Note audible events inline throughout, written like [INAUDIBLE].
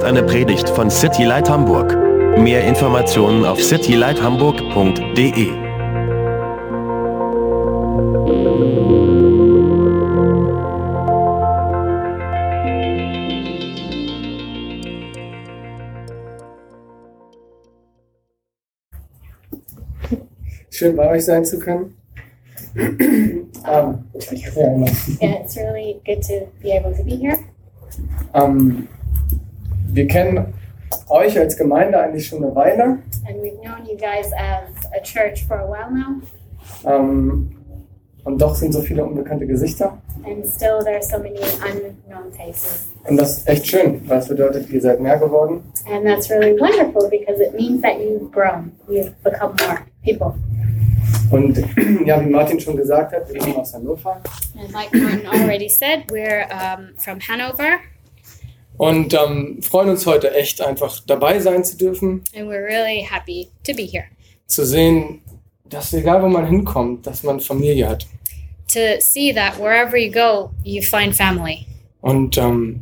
ist eine Predigt von City Light Hamburg. Mehr Informationen auf citylighthamburg.de. Schön bei euch sein zu können. [CLEARS THROAT] ähm, ja, Yeah, it's really good to be able to be here. ähm, wir kennen euch als Gemeinde eigentlich schon eine Weile. And we've known you guys as a church for a while now. Ähm, und doch sind so viele unbekannte Gesichter. And still there are so many unknown faces. Und das ist echt schön, weil es bedeutet, ihr seid mehr geworden. And that's really wonderful because it means that you've grown. You've become more people. Und [CLEARS THROAT] ja, wie Martin schon gesagt hat, wir kommen aus Hannover. And like Martin already said, we're um, from Hanover. Und ähm, freuen uns heute echt einfach dabei sein zu dürfen, And we're really happy to be here. zu sehen, dass egal wo man hinkommt, dass man Familie hat. To see that wherever you go, you find family. Und ähm,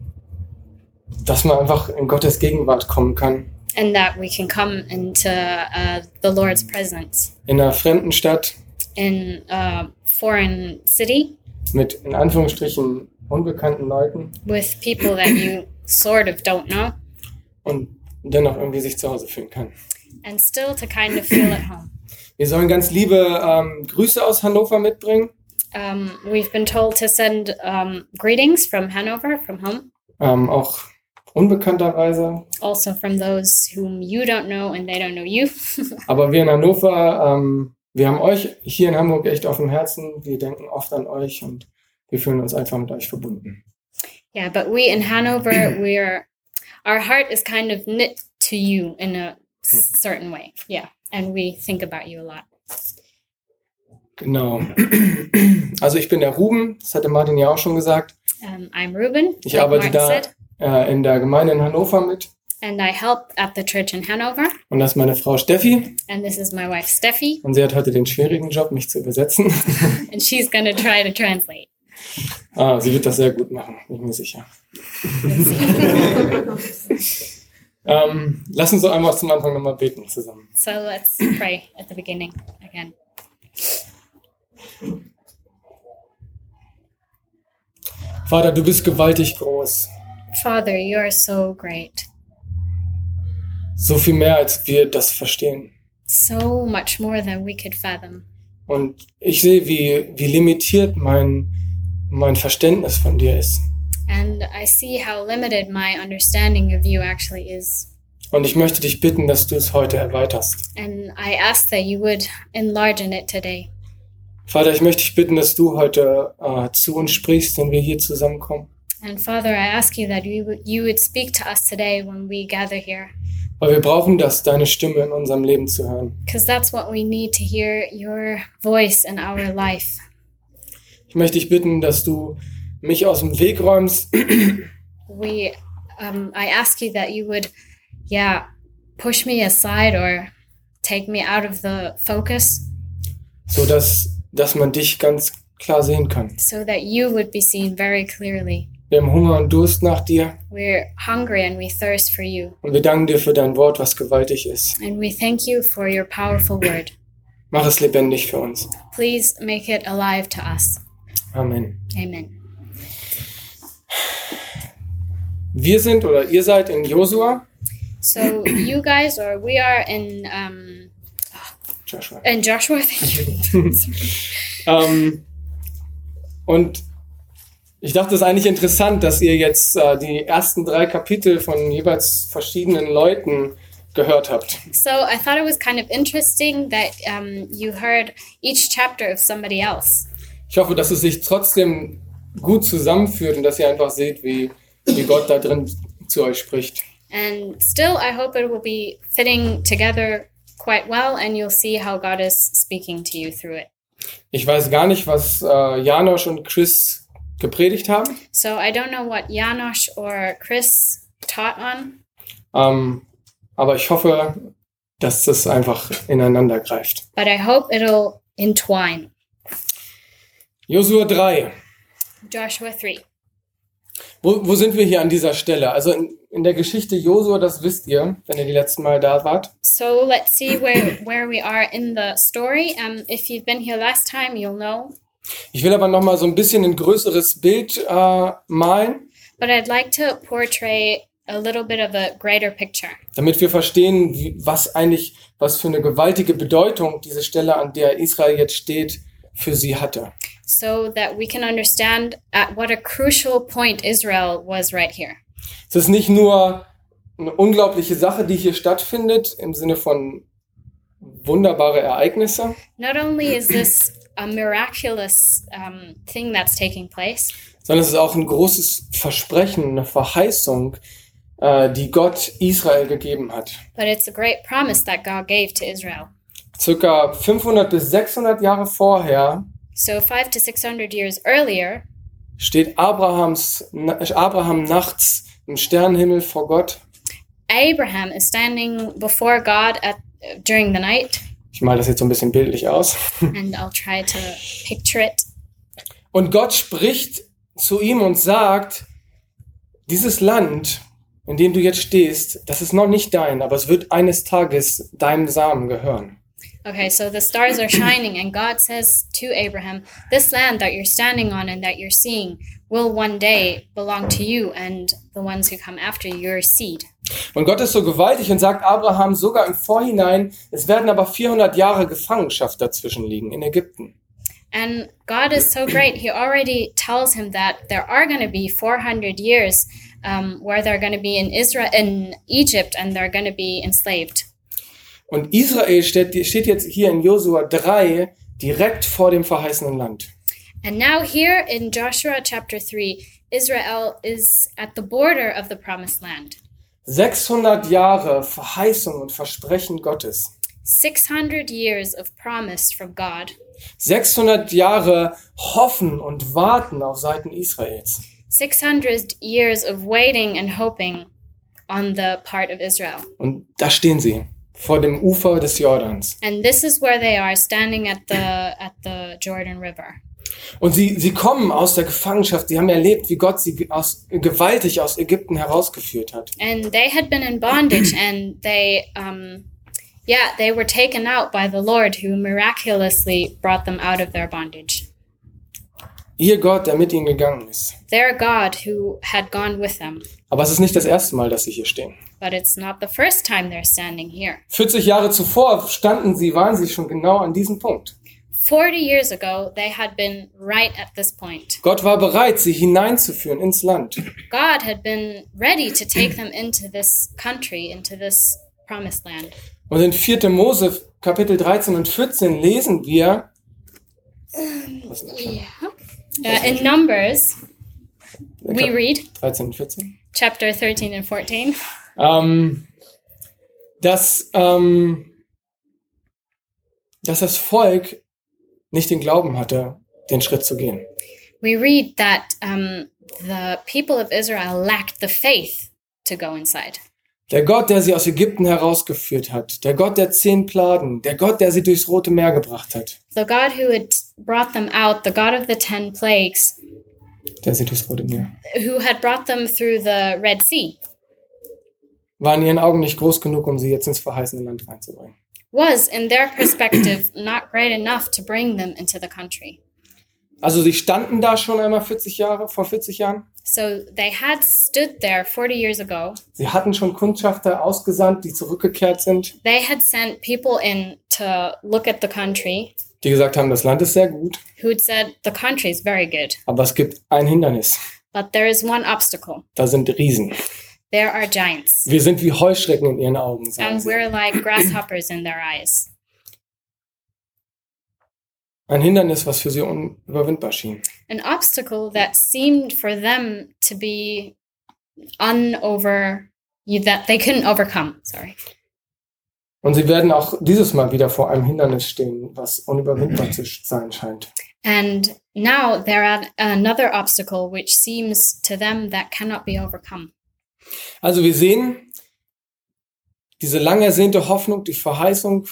dass man einfach in Gottes Gegenwart kommen kann. And that we can come into uh, the Lord's presence In einer fremden Stadt in a foreign city mit in Anführungsstrichen unbekannten Leuten with people that you sort of don't know und dennoch irgendwie sich zu Hause fühlen kann. and still to kind of feel at home. Wir sollen ganz liebe ähm, Grüße aus Hannover mitbringen. Um, we've been told to send um, greetings from Hanover, from home, Ähm, auch unbekannterweise. also from those whom you don't know and they don't know you. [LAUGHS] Aber wir in Hannover, ähm, wir haben euch hier in Hamburg echt auf dem Herzen. Wir denken oft an euch und wir fühlen uns einfach mit euch verbunden. Yeah, but we in Hanover, [CLEARS THROAT] we're our heart is kind of knit to you in a s- certain way. Yeah, and we think about you a lot. Genau. [CLEARS THROAT] Also ich bin der Ruben, das hatte Martin ja auch schon gesagt, Um, I'm Ruben, Ich like arbeite Martin da äh, in der Gemeinde in Hannover mit. and I help at the church in Hanover. Und das ist meine Frau Steffi. And this is my wife Steffi, Und sie hat heute den schwierigen Job, mich zu übersetzen. [LAUGHS] and she's gonna try to translate. Ah, sie wird das sehr gut machen, bin ich mir sicher. [LAUGHS] Ähm, lass uns doch einmal zum Anfang nochmal beten zusammen. So let's pray at the beginning again. Vater, du bist gewaltig groß. Father, you are so great, So viel mehr, als wir das verstehen. so much more than we could fathom. Und ich sehe, wie, wie limitiert mein, mein Verständnis von dir ist. And I see how limited my understanding of you actually is. Und ich möchte dich bitten, dass du es heute erweiterst. And I ask that you would enlarge in it today. Vater, ich möchte dich bitten, dass du heute äh, zu uns sprichst, wenn wir hier zusammenkommen. And Father, I ask you that you would, you would speak to us today when we gather here, Weil wir brauchen das, deine Stimme in unserem Leben zu hören. because that's what we need to hear your voice in our life. Ich möchte dich bitten, dass du mich aus dem Weg räumst, [CLEARS THROAT] We, um, I ask you that you would, yeah, push me aside or take me out of the focus so dass, dass man dich ganz klar sehen kann. so that you would be seen very clearly. Wir haben Hunger und Durst nach dir We're hungry and we thirst for you. und wir danken dir für dein Wort, was gewaltig ist. And we thank you for your powerful word. Mach es lebendig für uns. Please make it alive to us. Amen. Amen. Wir sind oder ihr seid in Josua. So you guys, or we are in um, Joshua. in Joshua. Thank you. [LAUGHS] Ähm, und ich dachte, es ist eigentlich interessant, dass ihr jetzt äh, die ersten drei Kapitel von jeweils verschiedenen Leuten gehört habt. So I thought it was kind of interesting that um, you heard each chapter of somebody else. Ich hoffe, dass es sich trotzdem gut zusammenführt und dass ihr einfach seht, wie, wie Gott da drin zu euch spricht. And still, I hope it will be fitting together quite well, and you'll see how God is speaking to you through it. Ich weiß gar nicht, was äh, Janosch und Chris gepredigt haben, So I don't know what Janosch or Chris taught on, ähm, aber ich hoffe, dass das einfach ineinander greift. but I hope it'll entwine. Josua 3. Joshua 3. Wo, wo sind wir hier an dieser Stelle? Also in, in der Geschichte Josua, das wisst ihr, wenn ihr die letzten Mal da wart. So let's see where, where we are in the story. Um, if you've been here last time, you'll know. Ich will aber noch mal so ein bisschen ein größeres Bild äh, malen, But I'd like to portray a little bit of a greater picture damit wir verstehen, wie, was eigentlich, was für eine gewaltige Bedeutung diese Stelle, an der Israel jetzt steht, für sie hatte. So that we can understand at what a crucial point Israel was right here. Es ist nicht nur eine unglaubliche Sache, die hier stattfindet, im Sinne von wunderbare Ereignisse, Not only is this a miraculous um, thing that's taking place, sondern es ist auch ein großes Versprechen, eine Verheißung, äh, die Gott Israel gegeben hat. but it's a great promise that God gave to Israel. Circa 500 bis 600 Jahre vorher So, five to 600 years earlier, steht Abrahams, Abraham nachts im Sternenhimmel vor Gott. Abraham is standing before God at, during the night, Ich male das jetzt so ein bisschen bildlich aus. [LAUGHS] and I'll try to picture it. Und Gott spricht zu ihm und sagt, dieses Land, in dem du jetzt stehst, das ist noch nicht dein, aber es wird eines Tages deinem Samen gehören. Okay, so the stars are shining, and God says to Abraham, This land that you're standing on and that you're seeing will one day belong to you and the ones who come after your seed. Und Gott ist so gewaltig und sagt Abraham sogar im Vorhinein, es werden aber 400 Jahre Gefangenschaft dazwischen liegen in Ägypten. And God is so great, He already tells him that there are going to be 400 years um, where they're going to be in Israel, in Egypt, and they're going to be enslaved. Und Israel steht, steht jetzt hier in Josua 3 direkt vor dem verheißenen Land. And now, here in Joshua chapter 3, Israel is at the border of the promised land. 600 Jahre Verheißung und Versprechen Gottes. 600 years of promise from God. 600 Jahre Hoffen und Warten auf Seiten Israels. 600 years of waiting and hoping on the part of Israel. Und da stehen sie vor dem Ufer des Jordans. And this is where they are standing at the at the Jordan River. Und sie, sie kommen aus der Gefangenschaft. Sie haben erlebt, wie Gott sie aus, gewaltig aus Ägypten herausgeführt hat. And they had been in bondage and they um yeah, they were taken out by the Lord who miraculously brought them out of their bondage. Ihr Gott, der mit ihnen gegangen ist. Their God who had gone with them. Aber es ist nicht das erste Mal, dass sie hier stehen. But it's not the first time they're standing here. 40 Jahre zuvor standen sie, waren sie schon genau an diesem Punkt. 40 years ago, they had been right at this point. Gott war bereit, sie hineinzuführen ins Land. God had been ready to take them into this country, into this promised land. Und in 4. Mose Kapitel 13 und 14 lesen wir, das? Uh, in Numbers, we read 13 und 14, chapter 13 and 14 ähm, dass, ähm, dass das Volk nicht den Glauben hatte, den Schritt zu gehen. we read that um, the people of Israel lacked the faith to go inside. Der Gott, der sie aus Ägypten herausgeführt hat, der Gott der zehn Plagen, der Gott, der sie durchs Rote Meer gebracht hat, The God who had brought them out, the God of the ten plagues, der sie durchs Rote Meer, who had brought them through the Red Sea, war in ihren Augen nicht groß genug, um sie jetzt ins verheißene Land reinzubringen. was, in their perspective, not great enough to bring them into the country. Also sie standen da schon einmal 40 Jahre, vor 40 Jahren. So they had stood there 40 years ago. Sie hatten schon Kundschafter ausgesandt, die zurückgekehrt sind, They had sent people in to look at the country die gesagt haben, das Land ist sehr gut, who'd said, The country is very good, aber es gibt ein Hindernis. but there is one obstacle. Da sind Riesen. There are giants, Wir sind wie Heuschrecken in ihren Augen, and sie. we're like grasshoppers in their eyes. Ein Hindernis, was für sie unüberwindbar schien. An obstacle that seemed for them to be unover, that they couldn't overcome. Sorry. Und sie werden auch dieses Mal wieder vor einem Hindernis stehen, was unüberwindbar zu sein scheint. And now they're at another obstacle which seems to them that cannot be overcome. Also wir sehen diese lang ersehnte Hoffnung, die Verheißung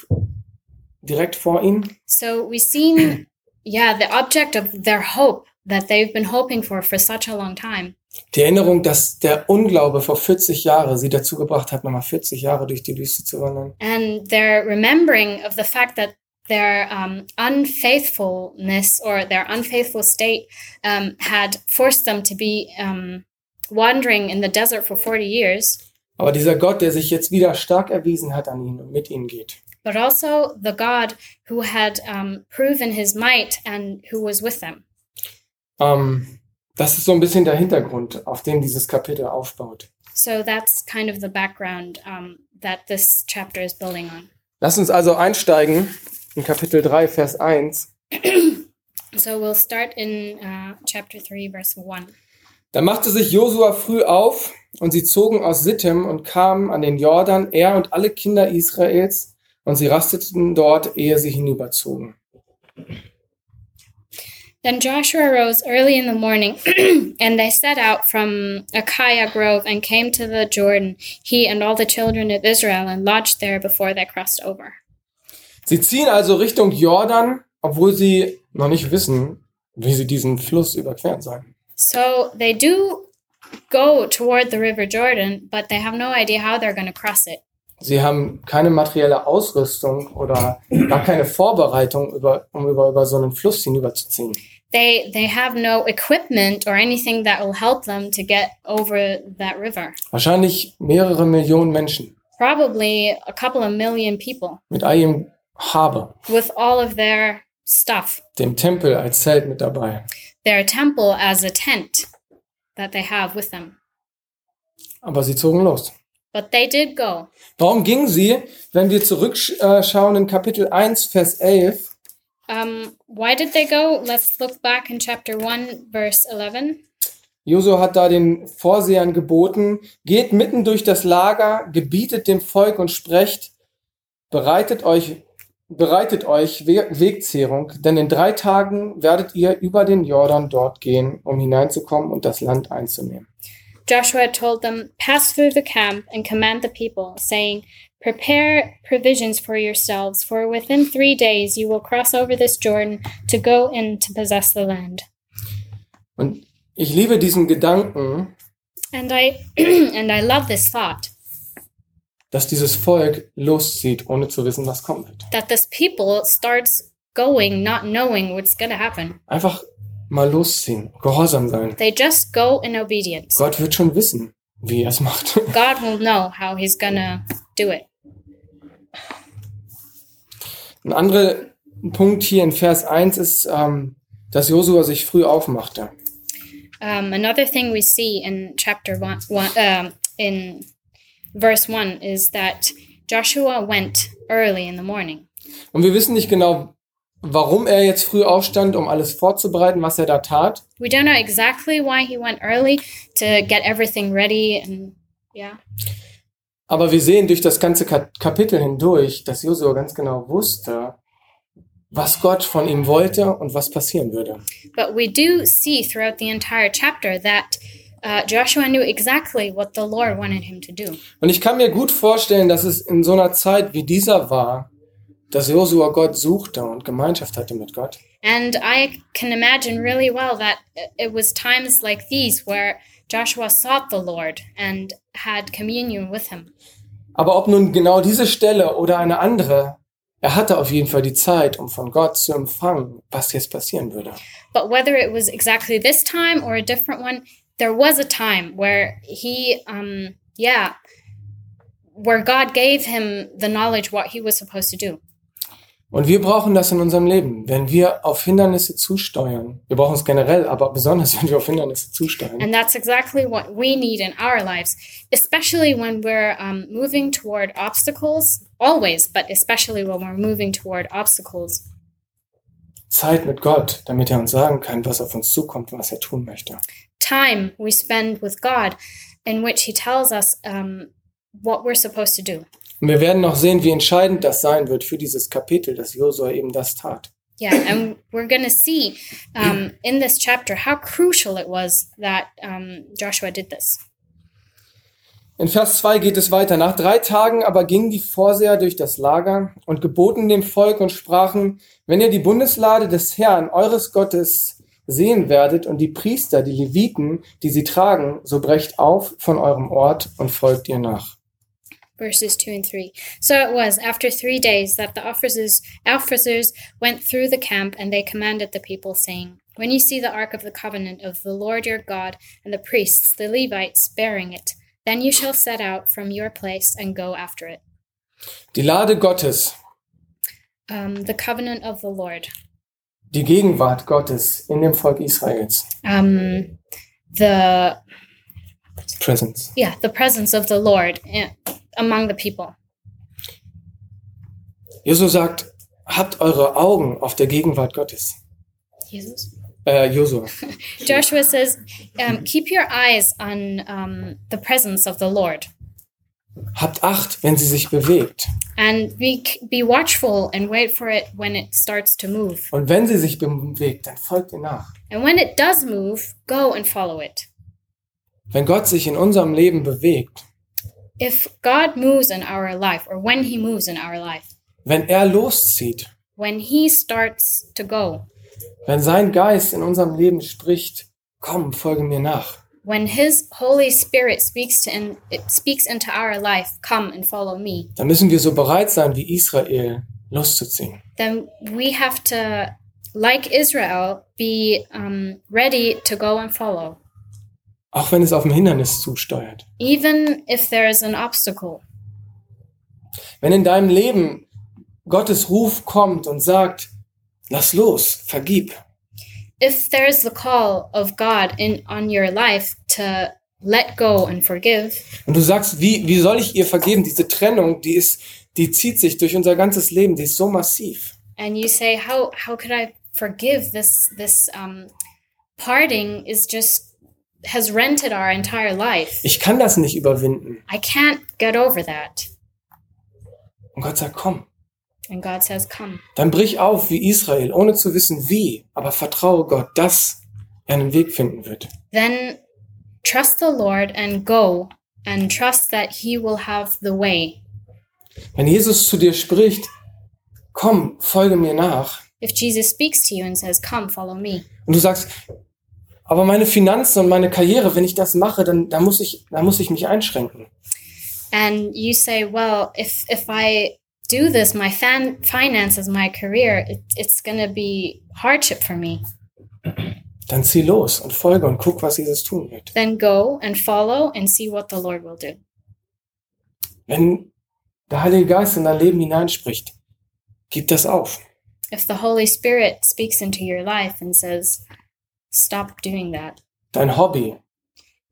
direkt vor ihnen. So we've seen, yeah, the object of their hope that they've been hoping for for such a long time. Die Erinnerung, dass der Unglaube vor 40 Jahren sie dazu gebracht hat, nochmal 40 Jahre durch die Wüste zu wandern. And their remembering of the fact that their um, unfaithfulness or their unfaithful state um, had forced them to be um, wandering in the desert for 40 years, Aber dieser Gott, der sich jetzt wieder stark erwiesen hat an ihnen und mit ihnen geht. but also the God who had um, proven his might and who was with them. Ähm, das ist so ein bisschen der Hintergrund, auf dem dieses Kapitel aufbaut. So that's kind of the background um, that this chapter is building on. Lass uns also einsteigen in Kapitel 3, Vers 1. [CLEARS THROAT] So we'll start in uh, chapter 3, verse 1. Da machte sich Josua früh auf und sie zogen aus Sittim und kamen an den Jordan, er und alle Kinder Israels, und sie rasteten dort, ehe sie hinüberzogen. Then Joshua rose early in the morning, [CLEARS THROAT] and they set out from Achiah Grove and came to the Jordan, he and all the children of Israel, and lodged there before they crossed over. Sie ziehen also Richtung Jordan, obwohl sie noch nicht wissen, wie sie diesen Fluss überqueren sollen. So they do go toward the River Jordan, but they have no idea how they're going to cross it. Sie haben keine materielle Ausrüstung oder gar keine Vorbereitung, über, um über, über so einen Fluss hinüberzuziehen. They they have no equipment or anything that will help them to get over that river. Wahrscheinlich mehrere Millionen Menschen Probably a couple of million people mit all ihrem Habe, with all of their stuff, dem Tempel als Zelt mit dabei. Their temple as a tent that they have with them. Aber sie zogen los. But they did go. Warum gingen sie, wenn wir zurückschauen in Kapitel 1, Vers 11? Um, why did they go? Let's look back in chapter 1, verse 11. Josua hat da den Vorsehern geboten, geht mitten durch das Lager, gebietet dem Volk und sprecht, bereitet euch, bereitet euch We Wegzehrung, denn in drei Tagen werdet ihr über den Jordan dort gehen, um hineinzukommen und das Land einzunehmen. Joshua told them, Pass through the camp and command the people, saying, Prepare provisions for yourselves, for within three days you will cross over this Jordan to go in to possess the land. Und ich liebe diesen Gedanken, And I [CLEARS THROAT] and I love this thought dass dieses Volk loszieht, ohne zu wissen, was kommen wird. that this people starts going not knowing what's gonna happen. Einfach mal losziehen, gehorsam sein. They just go in obedience. Gott wird schon wissen, wie er es macht. [LAUGHS] God will know how he's gonna do it. Ein anderer Punkt hier in Vers 1 ist, ähm, dass Josua sich früh aufmachte. Um, another thing we see in chapter one, one um, in verse one is that Joshua went early in the morning. Und wir wissen nicht genau, warum er jetzt früh aufstand, um alles vorzubereiten, was er da tat. We don't know exactly why he went early to get everything ready and yeah. Aber wir sehen durch das ganze Ka Kapitel hindurch, dass Josua ganz genau wusste, was Gott von ihm wollte und was passieren würde. But we do see throughout the entire chapter that uh, Joshua knew exactly what the Lord wanted him to do. Und ich kann mir gut vorstellen, dass es in so einer Zeit wie dieser war, dass Josua Gott suchte und Gemeinschaft hatte mit Gott. And I can imagine really well that it was times like these where Joshua sought the Lord and had communion with him. Aber ob nun genau diese Stelle oder eine andere, er hatte auf jeden Fall die Zeit, um von Gott zu empfangen, was jetzt passieren würde. But whether it was exactly this time or a different one, there was a time where he, um, yeah, where God gave him the knowledge what he was supposed to do. Und wir brauchen das in unserem Leben, wenn wir auf Hindernisse zusteuern. Wir brauchen es generell, aber besonders, [LAUGHS] wenn wir auf Hindernisse zusteuern. And that's exactly what we need in our lives, especially when we're um, moving toward obstacles, always, but especially when we're moving toward obstacles. Zeit mit Gott, damit er uns sagen kann, was auf uns zukommt was er tun möchte. Time we spend with God in which he tells us um, what we're supposed to do. Und wir werden noch sehen, wie entscheidend das sein wird für dieses Kapitel, dass Josua eben das tat. Yeah, and we're going to see um, in this chapter how crucial it was that um, Joshua did this. In Vers 2 geht es weiter. Nach drei Tagen aber gingen die Vorseher durch das Lager und geboten dem Volk und sprachen, wenn ihr die Bundeslade des Herrn, eures Gottes, sehen werdet und die Priester, die Leviten, die sie tragen, so brecht auf von eurem Ort und folgt ihr nach. verses 2 and 3. So it was after three days that the officers, officers went through the camp and they commanded the people, saying, When you see the ark of the covenant of the Lord your God and the priests, the Levites, bearing it, then you shall set out from your place and go after it. Die Lade Gottes, Um, the covenant of the Lord. Die Gegenwart Gottes in dem Volk Israels. Um, the Presence. yeah, the presence of the Lord eh, among the people. Jesus sagt, habt eure Augen auf der Gegenwart Gottes. Jesus. Äh, Josua. [LAUGHS] Joshua says, um, "Keep your eyes on um, the presence of the Lord." Habt Acht, wenn sie sich bewegt. and be be watchful and wait for it when it starts to move. Und wenn sie sich bewegt, dann folgt ihr nach. And when it does move, go and follow it. Wenn Gott sich in unserem Leben bewegt, If God moves in our life or when he moves in our life, wenn er loszieht, when he starts to go, wenn sein Geist in unserem Leben spricht, komm, folge mir nach, when his holy spirit speaks to in, speaks into our life, come and follow me. dann müssen wir so bereit sein wie Israel loszuziehen. Then we have to like Israel be um, ready to go and follow. Auch wenn es auf ein Hindernis zusteuert. Even if there's an obstacle, Wenn in deinem Leben Gottes Ruf kommt und sagt, lass los, vergib, if there's the call of God in on your life to let go and forgive, und du sagst, wie, wie soll ich ihr vergeben? Diese Trennung, die ist, die zieht sich durch unser ganzes Leben, die ist so massiv. and you say, "How how could I forgive this? This um, parting is just has rented our entire life. Ich kann das nicht überwinden. I can't get over that." Und Gott sagt, komm, And God says, "Come." dann brich auf wie Israel, ohne zu wissen wie, aber vertraue Gott, dass er einen Weg finden wird. Then trust the Lord and go, and trust that He will have the way. Wenn Jesus zu dir spricht, komm, folge mir nach, If Jesus speaks to you and says, "Come, follow me," und du sagst, aber meine Finanzen und meine Karriere, wenn ich das mache, dann, dann, muss, ich, dann muss ich mich einschränken. and you say, "Well, if if I do this, my fan- finances, my career, it, it's going to be hardship for me." [CLEARS THROAT] Dann zieh los und folge und guck, was Jesus tun wird. Then go and follow and see what the Lord will do. Wenn der Heilige Geist in dein Leben hineinspricht, gib das auf. If the Holy Spirit speaks into your life and says, "Stop doing that," Dein Hobby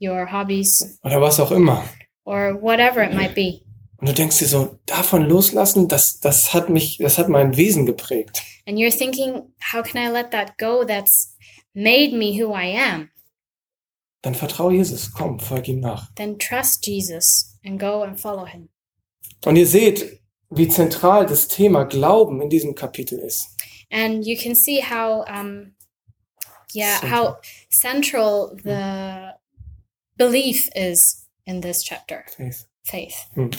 your hobbies oder was auch immer. or whatever it might be, Und du denkst dir so, davon loslassen, das, das hat mich, das hat mein Wesen geprägt. and you're thinking, "How can I let that go? That's made me who I am." Dann vertraue Jesus, komm, folg ihm nach. Then trust Jesus and go and follow Him. Und ihr seht, wie zentral das Thema Glauben in diesem Kapitel ist. and you can see how um yeah how central the belief is in this chapter Faith. Faith Hm.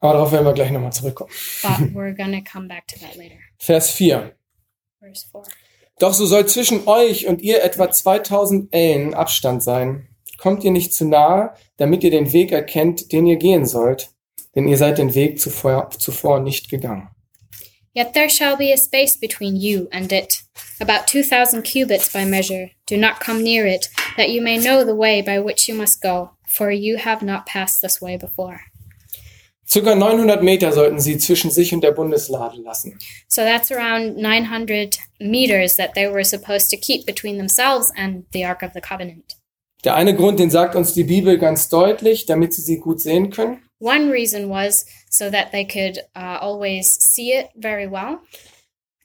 Aber darauf werden wir gleich nochmal zurückkommen. but [LAUGHS] we're gonna come back to that later Vers 4. verse 4 Doch so soll zwischen euch und ihr etwa 2000 Ellen Abstand sein. Kommt ihr nicht zu nahe, damit ihr den Weg erkennt, den ihr gehen sollt, denn ihr seid den Weg zuvor, zuvor nicht gegangen. Yet there shall be a space between you and it about 2000 cubits by measure do not come near it that you may know the way by which you must go for you have not passed this way before Circa 900 Meter sollten sie zwischen sich und der Bundeslade lassen. so that's around 900 meters that they were supposed to keep between themselves and the ark of the covenant Der eine Grund, den sagt uns die Bibel ganz deutlich, damit sie sie gut sehen können. One reason was so that they could uh, always see it very well.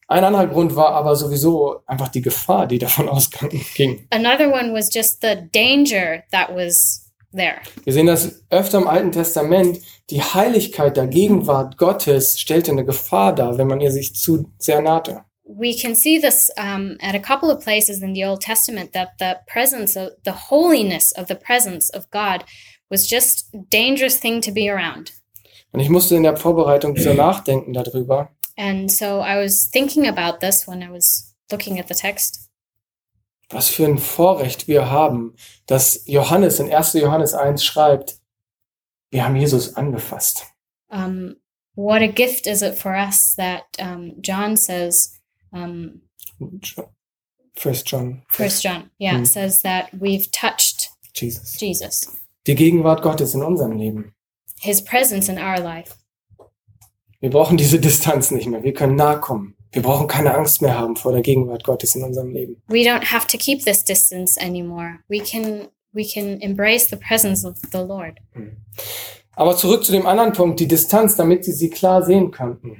Ein anderer Grund war aber sowieso einfach die Gefahr, die davon [LAUGHS] ausging. Another one was just the danger that was there. Wir sehen das öfter im Alten Testament. Die Heiligkeit der Gegenwart Gottes stellte eine Gefahr dar, wenn man ihr sich zu sehr nahte. We can see this um, at a couple of places in the Old Testament that the presence of the holiness of the presence of God was just a dangerous thing to be around. Und ich musste in der Vorbereitung [CLEARS THROAT] so nachdenken darüber. And so I was thinking about this when I was looking at the text. Was für ein Vorrecht wir haben, dass Johannes in 1. Johannes 1 schreibt, wir haben Jesus angefasst. Um, what a gift is it for us that um, John says, um, First John. First John, yeah, Hmm. says that we've touched Jesus. Jesus, Die Gegenwart Gottes in unserem Leben. His presence in our life. Wir brauchen diese Distanz nicht mehr. Wir können nahe kommen. Wir brauchen keine Angst mehr haben vor der Gegenwart Gottes in unserem Leben. We don't have to keep this distance anymore. We can we can embrace the presence of the Lord. Aber zurück zu dem anderen Punkt, die Distanz, damit sie sie klar sehen könnten.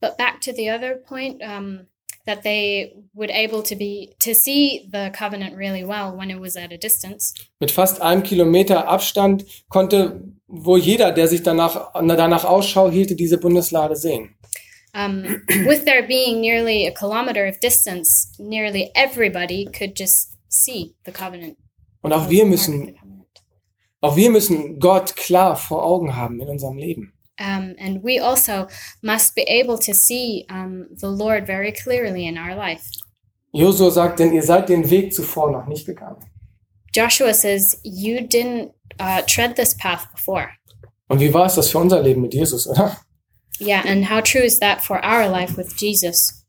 But back to the other point, um, that they would able to be to see the covenant really well when it was at a distance. Mit fast einem Kilometer Abstand konnte wohl jeder, der sich danach, danach Ausschau hielte, diese Bundeslade sehen. Um, with there being nearly a kilometer of distance, nearly everybody could just see the covenant. Und auch wir müssen, auch wir müssen Gott klar vor Augen haben in unserem Leben. Um, and we also must be able to see um, the Lord very clearly in our life. Josua sagt, denn ihr seid den Weg zuvor noch nicht gegangen. Joshua says, You didn't uh, tread this path before. Und wie war es das für unser Leben mit Jesus, oder? Yeah, and how true is that for our life with Jesus?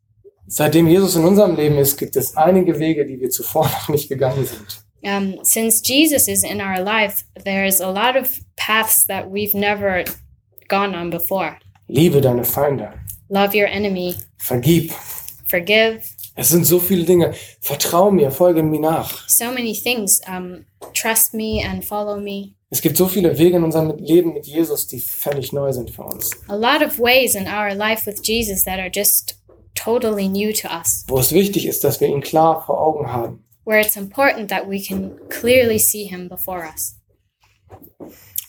Seitdem Jesus in unserem Leben ist, gibt es einige Wege, die wir zuvor [LAUGHS] noch nicht gegangen sind. Um, since Jesus is in our life, there's a lot of paths that we've never gone on before. Liebe deine Feinde. Love your enemy, Vergib. forgive, Es sind so viele Dinge. Vertrau mir, folge mir nach. so many things. Um, trust me and follow me. Es gibt so viele Wege in unserem Leben mit Jesus, die völlig neu sind für uns. A lot of ways in our life with Jesus that are just totally new to us, Wo es wichtig ist, dass wir ihn klar vor Augen haben. where it's important that we can clearly see him before us.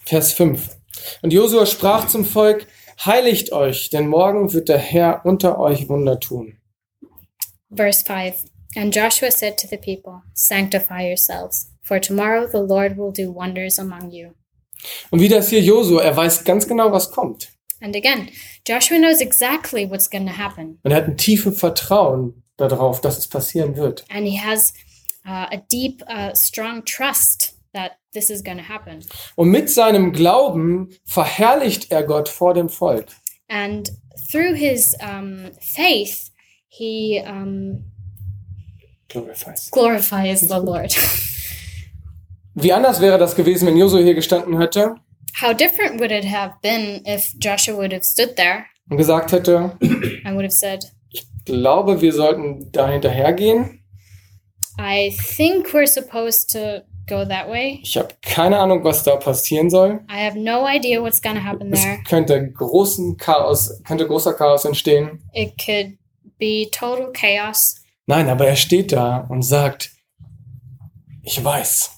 Vers 5. Und Josua sprach zum Volk, heiligt euch, denn morgen wird der Herr unter euch Wunder tun. Verse 5 And Joshua said to the people, Sanctify yourselves, for tomorrow the Lord will do wonders among you. Und wie das hier Josua, er weiß ganz genau, was kommt. And again, Joshua knows exactly what's going to happen. Und er hat ein tiefes Vertrauen darauf, dass es passieren wird. And he has uh, a deep, uh, strong trust that this is going to happen. Und mit seinem Glauben verherrlicht er Gott vor dem Volk. And through his um, faith, he um, Glorifies. glorifies the Lord. [LAUGHS] Wie anders wäre das gewesen, wenn Josua hier gestanden hätte How different would it have been if Joshua would have stood there und gesagt hätte, and would have said, ich glaube, wir sollten da hinterhergehen. I think we're supposed to go that way. Ich habe keine Ahnung, was da passieren soll. I have no idea what's to happen Es there. könnte großen Chaos, könnte großer Chaos entstehen. It could be total chaos. Nein, aber er steht da und sagt, ich weiß.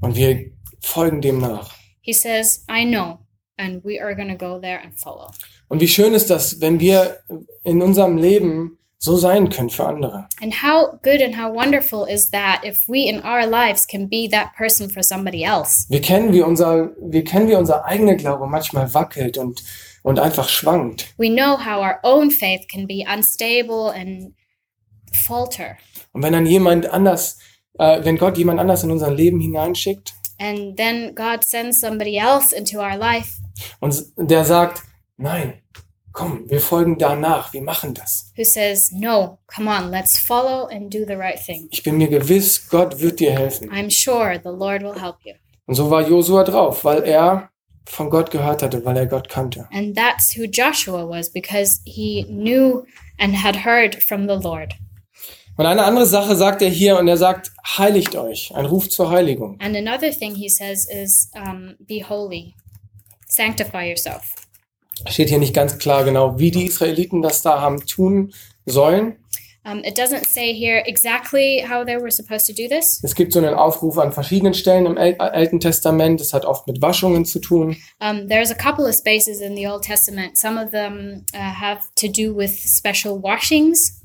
Und wir folgen dem nach. He says, I know, and we are to go there and follow. Und wie schön ist das, wenn wir in unserem Leben so sein können für andere. And how good and how wonderful is that if we in our lives can be that person for somebody else? Wir kennen, wie unser, wir kennen, wie unser eigener Glaube manchmal wackelt und, und einfach schwankt. We know how our own faith can be unstable and falter. Und wenn dann jemand anders, äh, wenn Gott jemand anders in unser Leben hineinschickt And then God sends somebody else into our life und der sagt, nein, komm, wir folgen danach, wir machen das. who says, No, come on, let's follow and do the right thing. Ich bin mir gewiss, Gott wird dir helfen. I'm sure the Lord will help you. Und so war Josua drauf, weil er von Gott gehört hatte, weil er Gott kannte. And that's who Joshua was because he knew and had heard from the Lord. Und eine andere Sache sagt er hier und er sagt, heiligt euch, ein Ruf zur Heiligung. And another thing he says is, um, Be holy, sanctify yourself. Steht hier nicht ganz klar genau, wie die Israeliten das da haben tun sollen. Um, it doesn't say here exactly how they were supposed to do this. Es gibt so einen Aufruf an verschiedenen Stellen im El Alten Testament. Das hat oft mit Waschungen zu tun. Um, there's a couple of spaces in the Old Testament. Some of them uh, have to do with special washings.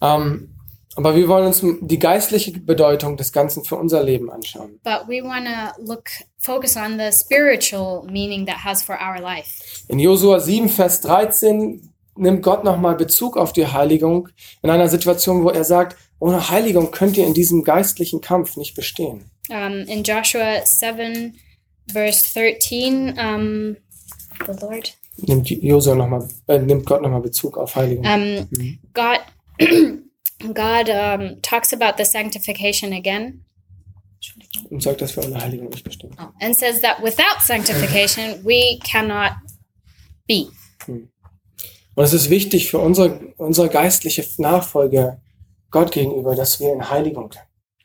Ähm, aber wir wollen uns die geistliche Bedeutung des Ganzen für unser Leben anschauen. But we want to look, focus on the spiritual meaning that has for our life. In Josua 7, Vers 13 nimmt Gott nochmal Bezug auf die Heiligung in einer Situation, wo er sagt, ohne Heiligung könnt ihr in diesem geistlichen Kampf nicht bestehen. Um, in Joshua 7, verse 13, um, the Lord, Nimmt Josua noch mal, äh, nimmt Gott nochmal Bezug auf Heiligung. um, Mhm. God, [CLEARS THROAT] God um, talks about the sanctification again und sagt, dass wir ohne Heiligung nicht bestehen. and says that without sanctification, we cannot be. Und es ist wichtig für unsere, unsere geistliche Nachfolge Gott gegenüber, dass wir in Heiligung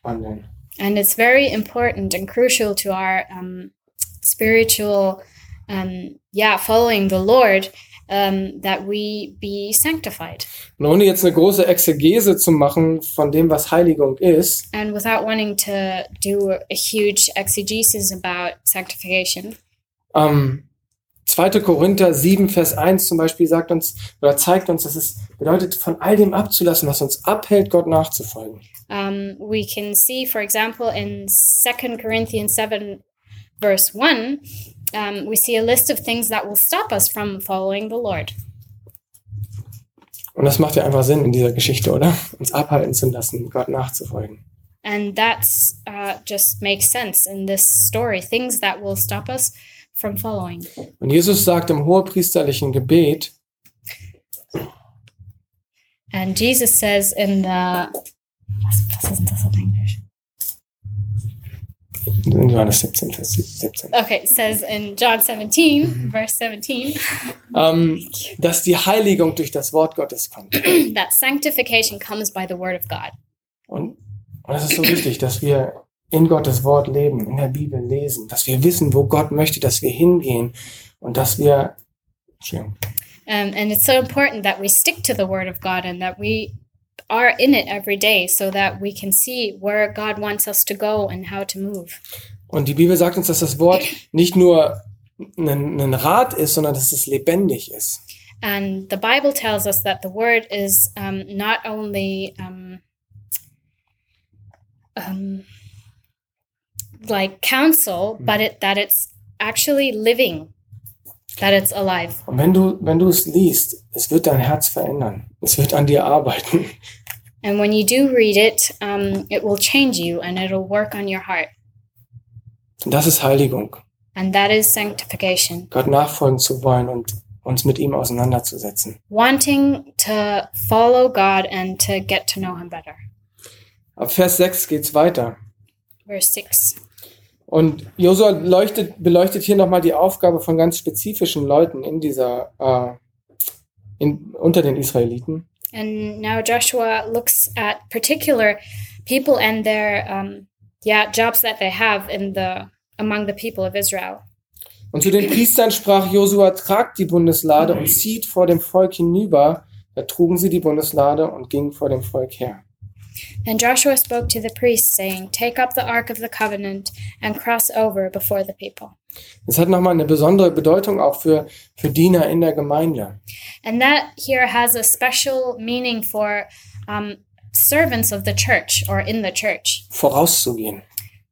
wandeln. And it's very important and crucial to our um, spiritual, um, yeah, following the Lord, um, that we be sanctified. Und ohne jetzt eine große Exegese zu machen von dem, was Heiligung ist, And without wanting to do a huge exegesis about sanctification, ähm, 2. Korinther 7, Vers 1 zum Beispiel sagt uns oder zeigt uns, dass es bedeutet, von all dem abzulassen, was uns abhält, Gott nachzufolgen. um, we can see, for example, in Second Corinthians 7, verse 1, um, we see a list of things that will stop us from following the Lord. Und das macht ja einfach Sinn in dieser Geschichte, oder? Uns abhalten zu lassen, Gott nachzufolgen. And that's uh, just makes sense in this story. Things that will stop us from following. Und Jesus sagt im hohepriesterlichen Gebet, And Jesus says in the was, was ist das auf Englisch? In Johannes 17, Vers 17, Okay, it says in John 17, verse 17, ähm, dass die Heiligung durch das Wort Gottes kommt. [CLEARS THROAT] that sanctification comes by the word of God. Und, und es ist so wichtig, dass wir in Gottes Wort leben, in der Bibel lesen, dass wir wissen, wo Gott möchte, dass wir hingehen und dass wir, Um, and it's so important that we stick to the word of God and that we are in it every day so that we can see where God wants us to go and how to move. Und die Bibel sagt uns, dass das Wort nicht nur ein, ein Rat ist, sondern dass es lebendig ist. And the Bible tells us that the word is um, not only um, um, like counsel, but it that it's actually living, that it's alive. Und wenn du, wenn du es liest, es wird dein Herz verändern. Es wird an dir arbeiten. And when you do read it, um, it will change you and it'll work on your heart. Und das ist Heiligung. And that is sanctification. Gott nachfolgen zu wollen und uns mit ihm auseinanderzusetzen. Wanting to follow God and to get to know Him better. Ab Vers 6 geht's weiter. Verse 6. Und Josua leuchtet, beleuchtet hier nochmal die Aufgabe von ganz spezifischen Leuten in dieser, äh, in, unter den Israeliten. And now Joshua looks at particular people and their um, yeah jobs that they have in the among the people of Israel. Und zu den Priestern sprach Josua, tragt die Bundeslade und zieht vor dem Volk hinüber. Da trugen sie die Bundeslade und gingen vor dem Volk her. And Joshua spoke to the priests, saying, Take up the ark of the covenant and cross over before the people. Das hat nochmal eine besondere Bedeutung auch für, für Diener in der Gemeinde. And that here has a special meaning for um, servants of the church or in the church Vorauszugehen.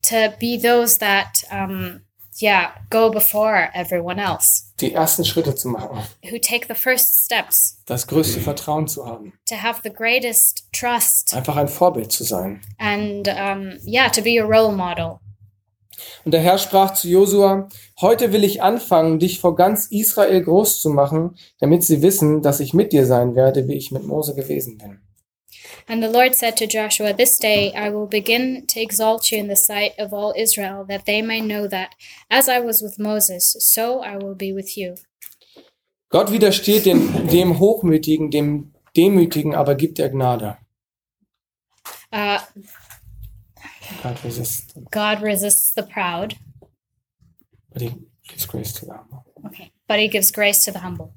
to be those that, um, yeah, go before everyone else, Die ersten Schritte zu machen. who take the first steps, Das größte Vertrauen zu haben. to have the greatest trust, Einfach ein Vorbild zu sein. and um, yeah, to be a role model. Und der Herr sprach zu Josua, heute will ich anfangen, dich vor ganz Israel groß zu machen, damit sie wissen, dass ich mit dir sein werde, wie ich mit Mose gewesen bin. And the Lord said to Joshua, This day I will begin to exalt you in the sight of all Israel, that they may know that, as I was with Moses, so I will be with you. Gott widersteht dem, dem Hochmütigen, dem Demütigen, aber gibt er Gnade. Uh, God resists, God resists the proud, but he gives grace to the humble. okay, but he gives grace to the humble.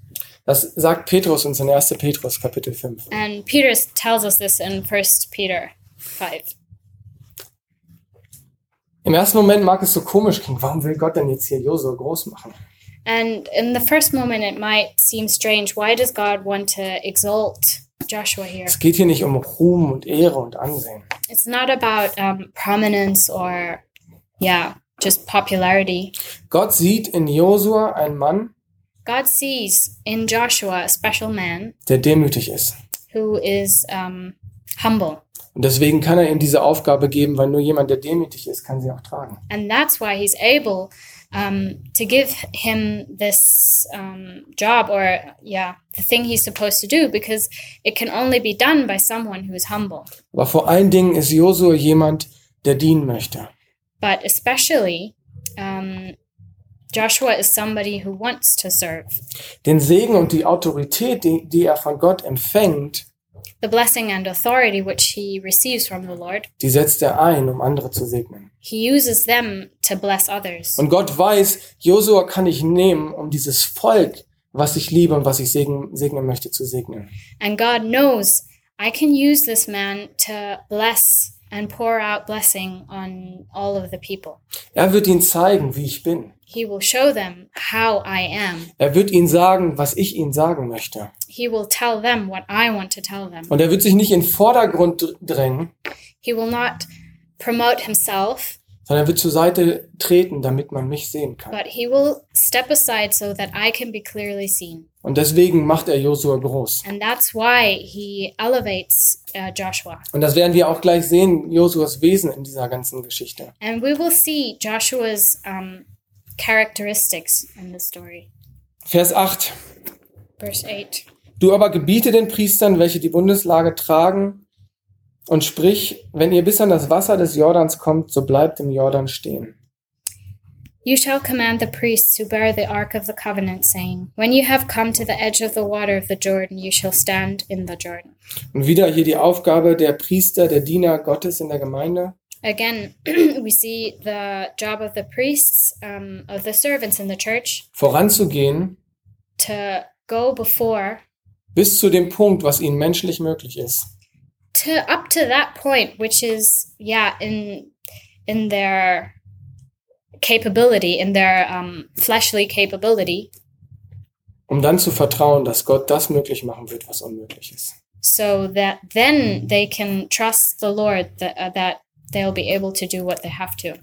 Das sagt Petrus uns in 1. Petrus Kapitel 5. And Peter tells us this in 1 Peter 5. Im ersten Moment mag es so komisch klingen. Warum will Gott denn jetzt hier Josua groß machen? And in the first moment, it might seem strange. Why does God want to exalt Joshua here? Es geht hier nicht um Ruhm und Ehre und Ansehen. It's not about um, prominence or, yeah, just popularity. Gott sieht in Josua einen Mann, God sees in Joshua a special man der demütig ist. who is um, humble. Und deswegen kann er ihm diese Aufgabe geben, weil nur jemand, der demütig ist, kann sie auch tragen. And that's why he's able um, to give him this um, job or, yeah, the thing he's supposed to do because it can only be done by someone who is humble. Aber vor allen Dingen ist Josua jemand, der dienen möchte. But especially, um, Joshua is somebody who wants to serve. Den Segen und die Autorität, die, die er von Gott empfängt, The blessing and authority which he receives from the Lord, die setzt er ein, um andere zu segnen. he uses them to bless others. Und Gott weiß, Josua kann ich nehmen, um dieses Volk, was ich liebe und was ich segnen, segnen möchte, zu segnen. And God knows I can use this man to bless and pour out blessing on all of the people. Er wird ihnen zeigen, wie ich bin. He will show them how I am. Er wird ihnen sagen, was ich ihnen sagen möchte. He will tell them what I want to tell them. Und er wird sich nicht in den Vordergrund dr- drängen, He will not promote himself, sondern er wird zur Seite treten, damit man mich sehen kann. but he will step aside so that I can be clearly seen. Und deswegen macht er Josua groß. And that's why he elevates uh, Joshua. Und das werden wir auch gleich sehen, Josuas Wesen in dieser ganzen Geschichte. And we will see Joshua's um, characteristics in the story. Vers 8. Verse 8. Du aber gebiete den Priestern, welche die Bundeslage tragen, und sprich, wenn ihr bis an das Wasser des Jordans kommt, so bleibt im Jordan stehen. You shall command the priests who bear the ark of the covenant, saying, When you have come to the edge of the water of the Jordan, you shall stand in the Jordan. Und wieder hier die Aufgabe der Priester, der Diener Gottes in der Gemeinde. Again, [CLEARS THROAT] we see the job of the priests, um, of the servants in the church, voranzugehen to go before, bis zu dem Punkt, was ihnen menschlich möglich ist. to up to that point, which is, yeah, in in their capability, in their um, fleshly capability, um dann zu vertrauen, dass Gott das möglich machen wird, was unmöglich ist. so that then they can trust the Lord that, uh, that they'll be able to do what they have to.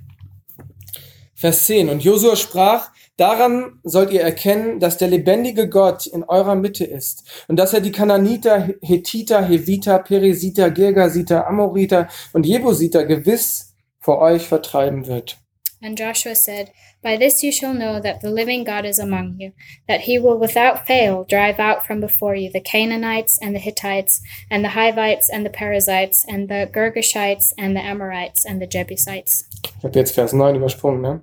Vers 10. Und Josua sprach, daran sollt ihr erkennen, dass der lebendige Gott in eurer Mitte ist und dass er die Kananiter, Hethiter, Heviter, Peresiter, Girgasiter, Amoriter und Jebusiter gewiss vor euch vertreiben wird. And Joshua said, By this you shall know that the living God is among you, that he will without fail drive out from before you the Canaanites and the Hittites and the Hivites and the Perizzites and the Girgashites and the Amorites and the Jebusites. Ich habe jetzt Vers 9 übersprungen, ne?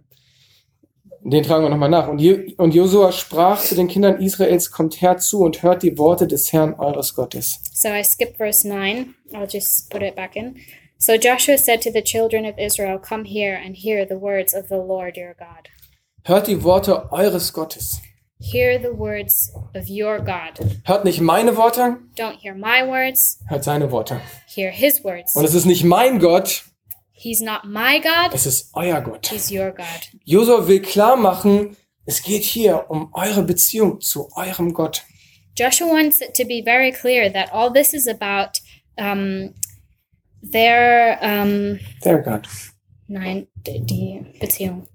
Den tragen wir nochmal nach. Und, und Josua sprach zu den Kindern Israels, kommt herzu und hört die Worte des Herrn eures Gottes. So I skip verse 9. I'll just put it back in. So Joshua said to the children of Israel, Come here and hear the words of the Lord your God. Hört die Worte eures Gottes. Hear the words of your God. Hört nicht meine Worte, Don't hear my words, hört seine Worte. hear his words. Und es ist nicht mein Gott, He's not my God, es ist euer Gott. he's your God. Josua will klar machen, es geht hier um eure Beziehung zu eurem Gott. Joshua wants it to be very clear that all this is about um, their um, Their God. nein, die- Beziehung.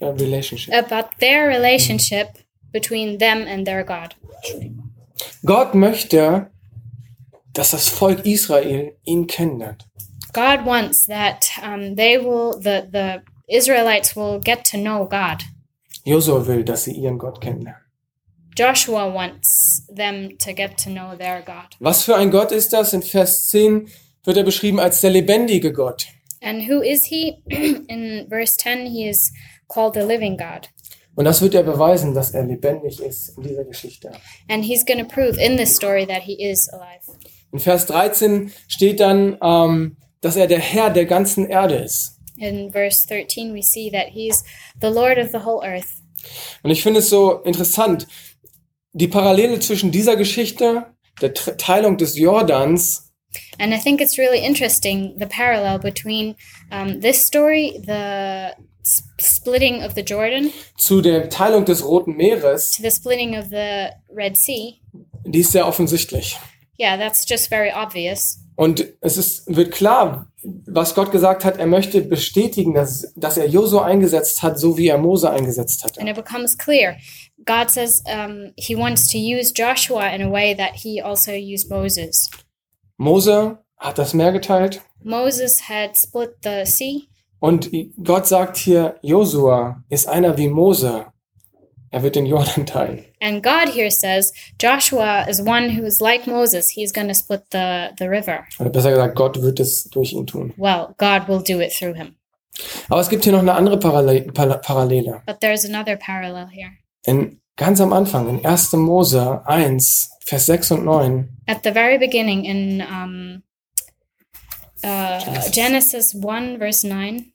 A relationship. about their relationship between them and their God. Gott möchte, dass das Volk Israel ihn kennenlernt. God wants that um, they will the the Israelites will get to know God. Josua will, dass sie ihren Gott kennenlernen. Joshua wants them to get to know their God. Was für ein Gott ist das? In Vers 10 wird er beschrieben als der lebendige Gott. And who is he? [CLEARS THROAT] In verse 10, he is called the living God. Und das wird er beweisen, dass er lebendig ist in dieser Geschichte. And he's going to prove in this story that he is alive. In Vers 13 steht dann, ähm, dass er der Herr der ganzen Erde ist. In verse 13, we see that he's the Lord of the whole earth. Und ich finde es so interessant, die Parallele zwischen dieser Geschichte, der Teilung des Jordans And I think it's really interesting the parallel between um, this story, the splitting of the Jordan, zu der Teilung des Roten Meeres, to the splitting of the Red Sea. die ist sehr offensichtlich. Yeah, that's just very obvious. Und es ist, wird klar, was Gott gesagt hat, er möchte bestätigen, dass, dass er Josu eingesetzt hat, so wie er Mose eingesetzt And hatte. it becomes clear God says um, he wants to use Joshua in a way that he also used Moses. Mose hat das Meer geteilt Moses had split the sea, und Gott sagt hier, Josua ist einer wie Mose. Er wird den Jordan teilen. and God here says Joshua is one who is like Moses. He's going to split the, the river. Oder besser gesagt, Gott wird es durch ihn tun. Well, God will do it through him. Aber es gibt hier noch eine andere Parallel Parallele. But there's another parallel here. In, ganz am Anfang, in 1. Mose 1, Vers 6 und 9, At the very beginning in um, uh, Genesis. Genesis 1, verse 9,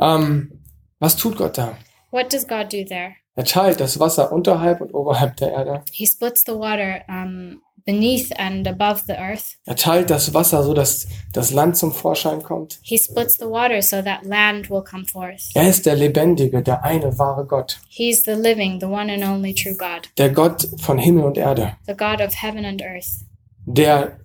ähm, was tut Gott da? what does God do there? Er teilt das Wasser unterhalb und oberhalb der Erde. He splits the water um, beneath and above the earth. Er teilt das Wasser, so dass das Land zum Vorschein kommt. He splits the water so that land will come forth. Er ist der lebendige, der eine wahre Gott. He's the living, the one and only true God, Der Gott von Himmel und Erde. the God of heaven and earth, Der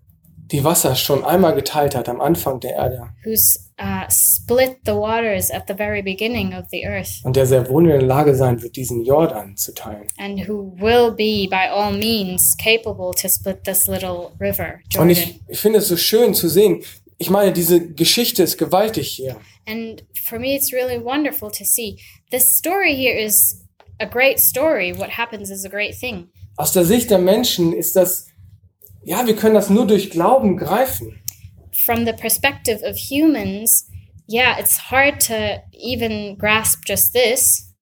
die Wasser schon einmal geteilt hat am Anfang der Erde. who's uh, split the waters at the very beginning of the earth, Und der sehr wohl in der Lage sein wird, diesen Jordan zu teilen. and who will be, by all means, capable to split this little river, Und Jordan. ich, ich finde es so schön zu sehen. Ich meine, diese Geschichte ist gewaltig hier. And for me, it's really wonderful to see. This story here is a great story. What happens is a great thing. Aus der Sicht der Menschen ist das, ja, wir können das nur durch Glauben greifen. From the perspective of humans, yeah, it's hard to even grasp just this.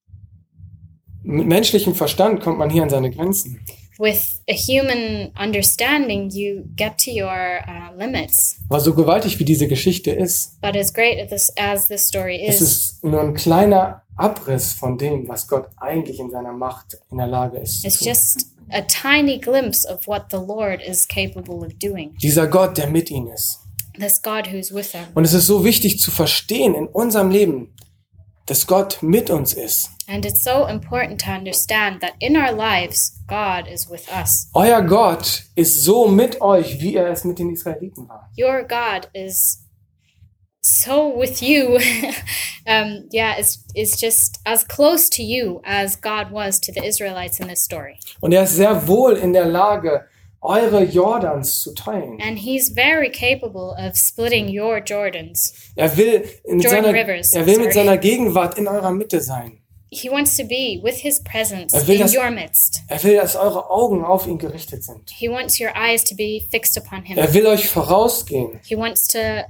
Mit menschlichem Verstand kommt man hier an seine Grenzen. With a human understanding, you get to your uh, limits. Aber so gewaltig wie diese Geschichte ist, But as great as this, as this story es is, ist nur ein kleiner Abriss von dem, was Gott eigentlich in seiner Macht in der Lage ist. Zu it's tun. just a tiny glimpse of what the Lord is capable of doing. Dieser Gott, der mit ihnen ist. This God who's with them. Und es ist so wichtig zu verstehen in unserem Leben, dass Gott mit uns ist. And it's so important to understand that in our lives, God is with us. Euer Gott ist so mit euch, wie er es mit den Israeliten war. Your God is so with you. [LAUGHS] um, yeah, it's, it's just as close to you as God was to the Israelites in this story. Und er ist sehr wohl in der Lage, eure Jordans zu teilen. And He's very capable of splitting your Jordans. Er will, in Jordan seiner, Rivers, er will mit seiner Gegenwart in eurer Mitte sein. He wants to be with His presence Er will in das- your midst. Er will, dass eure Augen auf ihn gerichtet sind. He wants your eyes to be fixed upon Him. Er will euch vorausgehen, He wants to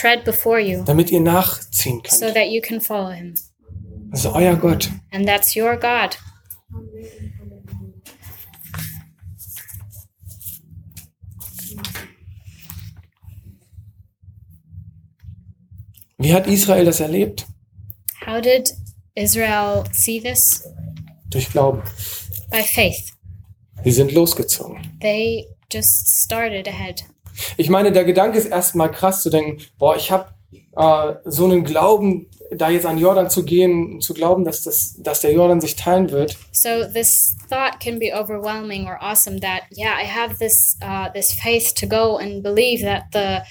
tread before you damit ihr nachziehen so könnt. that you can follow Him. Das ist euer Gott. And that's your God. Wie hat Israel das erlebt? How did Israel see this? Durch Glauben. By faith. Sie sind losgezogen. They just started ahead. Ich meine, der Gedanke ist erstmal krass zu denken, boah, ich habe äh, so einen Glauben, da jetzt an Jordan zu gehen, zu glauben, dass, das, dass der Jordan sich teilen wird. So this thought can be overwhelming or awesome that yeah, I have this uh, this faith to go and believe that the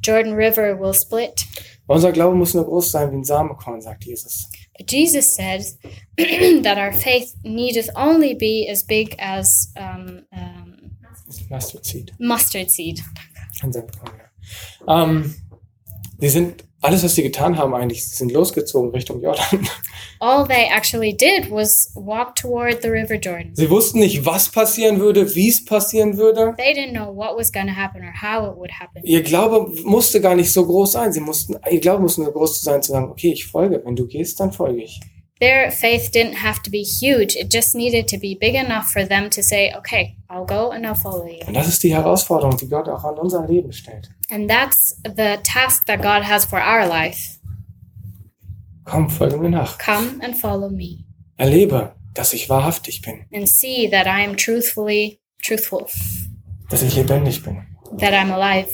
Jordan River will split. Unser Glaube muss nur groß sein wie ein Samenkorn, sagt Jesus. But Jesus says [CLEARS THROAT] that our faith needeth only be as big as um, um, Mustard Seed. mustard seed. Ein Samenkorn, ja. Ähm, sie sind, alles, was sie getan haben eigentlich, sie sind losgezogen Richtung Jordan. [LAUGHS] All they actually did was walk toward the River Jordan. Sie wussten nicht, was passieren würde, wie es passieren würde. They didn't know what was going to happen or how it would happen. Ihr Glaube musste gar nicht so groß sein. Sie mussten, ihr Glaube musste nur groß sein, zu sagen, okay, ich folge. Wenn du gehst, dann folge ich. Their faith didn't have to be huge. It just needed to be big enough for them to say, okay, I'll go and I'll follow you. Und das ist die Herausforderung, die Gott auch an unser Leben stellt. And that's the task that God has for our life. Komm, folge mir nach. Come and follow me Erlebe, dass ich wahrhaftig bin, and see that I am truthfully truthful, dass ich lebendig bin, that I'm alive,